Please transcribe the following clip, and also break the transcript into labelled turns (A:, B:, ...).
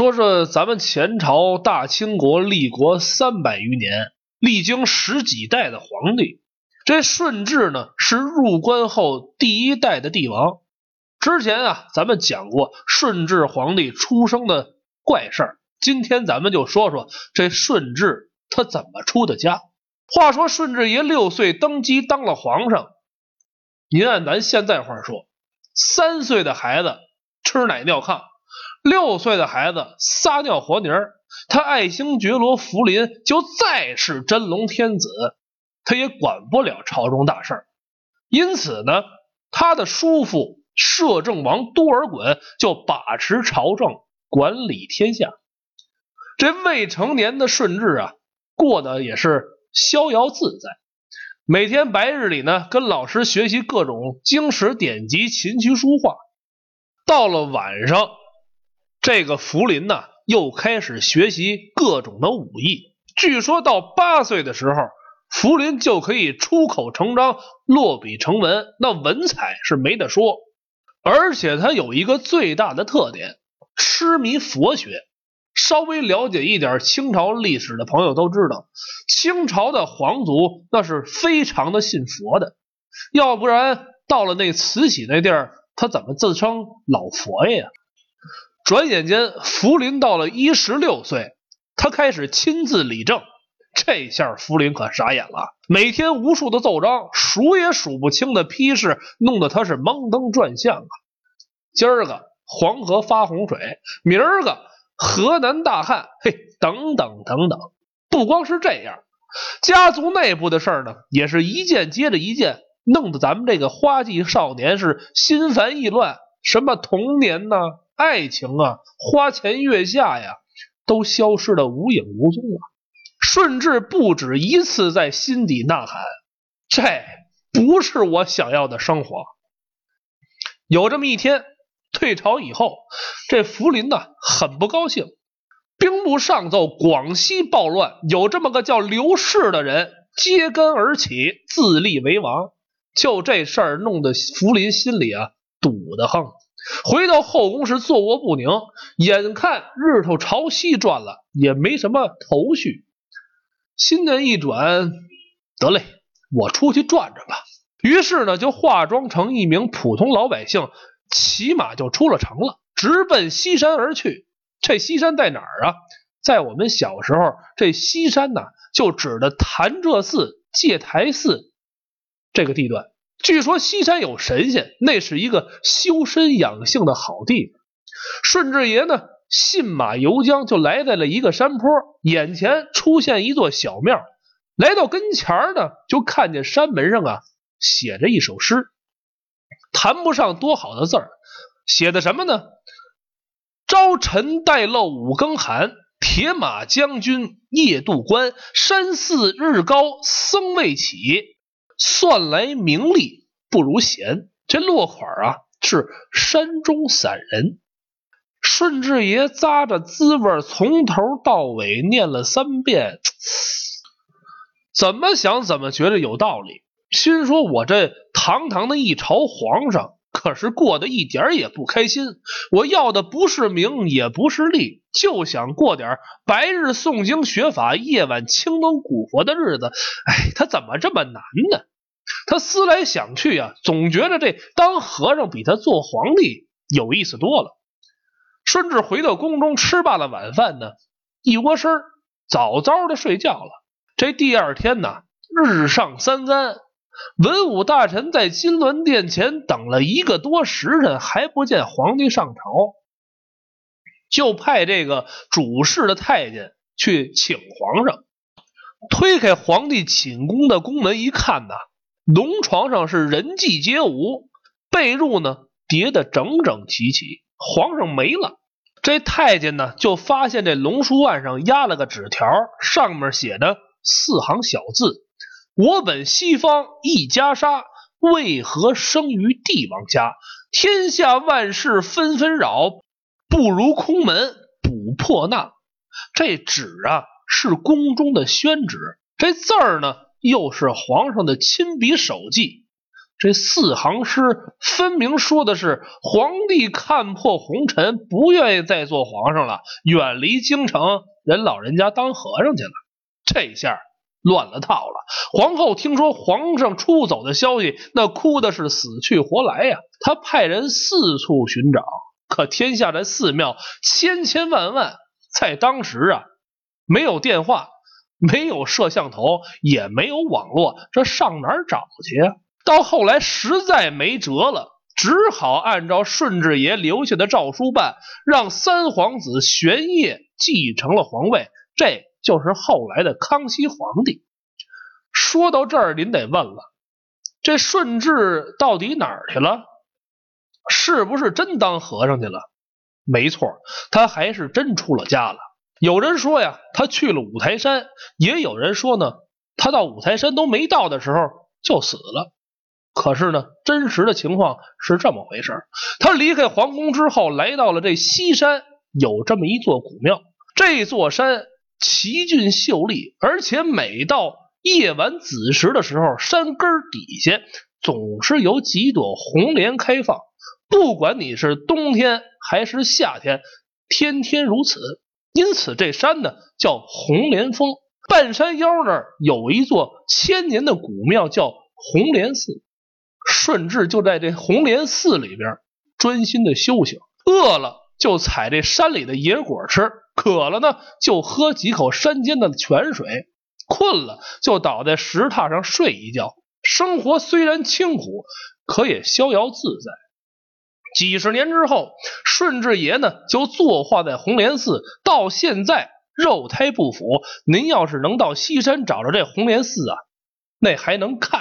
A: 说是咱们前朝大清国立国三百余年，历经十几代的皇帝。这顺治呢是入关后第一代的帝王。之前啊，咱们讲过顺治皇帝出生的怪事儿。今天咱们就说说这顺治他怎么出的家。话说顺治爷六岁登基当了皇上，您按咱现在话说，三岁的孩子吃奶尿炕，六岁的孩子撒尿和泥儿。他爱新觉罗福临就再是真龙天子。他也管不了朝中大事儿，因此呢，他的叔父摄政王多尔衮就把持朝政，管理天下。这未成年的顺治啊，过得也是逍遥自在，每天白日里呢，跟老师学习各种经史典籍、琴棋书画。到了晚上，这个福临呢，又开始学习各种的武艺。据说到八岁的时候。福临就可以出口成章、落笔成文，那文采是没得说。而且他有一个最大的特点，痴迷佛学。稍微了解一点清朝历史的朋友都知道，清朝的皇族那是非常的信佛的，要不然到了那慈禧那地儿，他怎么自称老佛爷呀？转眼间，福临到了一十六岁，他开始亲自理政。这下福临可傻眼了，每天无数的奏章，数也数不清的批示，弄得他是蒙登转向啊。今儿个黄河发洪水，明儿个河南大旱，嘿，等等等等。不光是这样，家族内部的事儿呢，也是一件接着一件，弄得咱们这个花季少年是心烦意乱，什么童年呐、爱情啊、花前月下呀，都消失的无影无踪了。顺治不止一次在心底呐喊：“这不是我想要的生活。”有这么一天，退朝以后，这福临呢很不高兴，兵部上奏广西暴乱，有这么个叫刘氏的人揭竿而起，自立为王。就这事儿弄得福临心里啊堵得慌，回到后宫是坐卧不宁，眼看日头朝西转了，也没什么头绪。心念一转，得嘞，我出去转转吧。于是呢，就化妆成一名普通老百姓，骑马就出了城了，直奔西山而去。这西山在哪儿啊？在我们小时候，这西山呢，就指的潭柘寺、戒台寺这个地段。据说西山有神仙，那是一个修身养性的好地方。顺治爷呢？信马由缰，就来在了一个山坡，眼前出现一座小庙。来到跟前呢，就看见山门上啊写着一首诗，谈不上多好的字儿，写的什么呢？朝晨待露五更寒，铁马将军夜渡关。山寺日高僧未起，算来名利不如闲。这落款啊是山中散人。顺治爷咂着滋味，从头到尾念了三遍，怎么想怎么觉得有道理。心说：“我这堂堂的一朝皇上，可是过得一点也不开心。我要的不是名，也不是利，就想过点白日诵经学法，夜晚青灯古佛的日子。哎，他怎么这么难呢？他思来想去啊，总觉得这当和尚比他做皇帝有意思多了。”顺治回到宫中，吃罢了晚饭呢，一窝身早早的睡觉了。这第二天呢，日上三竿，文武大臣在金銮殿前等了一个多时辰，还不见皇帝上朝，就派这个主事的太监去请皇上。推开皇帝寝宫的宫门一看呐，龙床上是人迹皆无，被褥呢叠得整整齐齐，皇上没了。这太监呢，就发现这龙书案上压了个纸条，上面写的四行小字：“我本西方一袈裟，为何生于帝王家？天下万事纷纷扰，不如空门补破纳。”这纸啊，是宫中的宣纸；这字儿呢，又是皇上的亲笔手迹。这四行诗分明说的是皇帝看破红尘，不愿意再做皇上了，远离京城，人老人家当和尚去了。这下乱了套了。皇后听说皇上出走的消息，那哭的是死去活来呀。她派人四处寻找，可天下的寺庙千千万万，在当时啊，没有电话，没有摄像头，也没有网络，这上哪儿找去呀？到后来实在没辙了，只好按照顺治爷留下的诏书办，让三皇子玄烨继承了皇位，这就是后来的康熙皇帝。说到这儿，您得问了：这顺治到底哪儿去了？是不是真当和尚去了？没错，他还是真出了家了。有人说呀，他去了五台山；也有人说呢，他到五台山都没到的时候就死了。可是呢，真实的情况是这么回事他离开皇宫之后，来到了这西山，有这么一座古庙。这座山奇峻秀丽，而且每到夜晚子时的时候，山根底下总是有几朵红莲开放。不管你是冬天还是夏天，天天如此。因此，这山呢叫红莲峰。半山腰那儿有一座千年的古庙，叫红莲寺。顺治就在这红莲寺里边专心的修行，饿了就采这山里的野果吃，渴了呢就喝几口山间的泉水，困了就倒在石榻上睡一觉。生活虽然清苦，可也逍遥自在。几十年之后，顺治爷呢就坐化在红莲寺，到现在肉胎不腐。您要是能到西山找着这红莲寺啊，那还能看。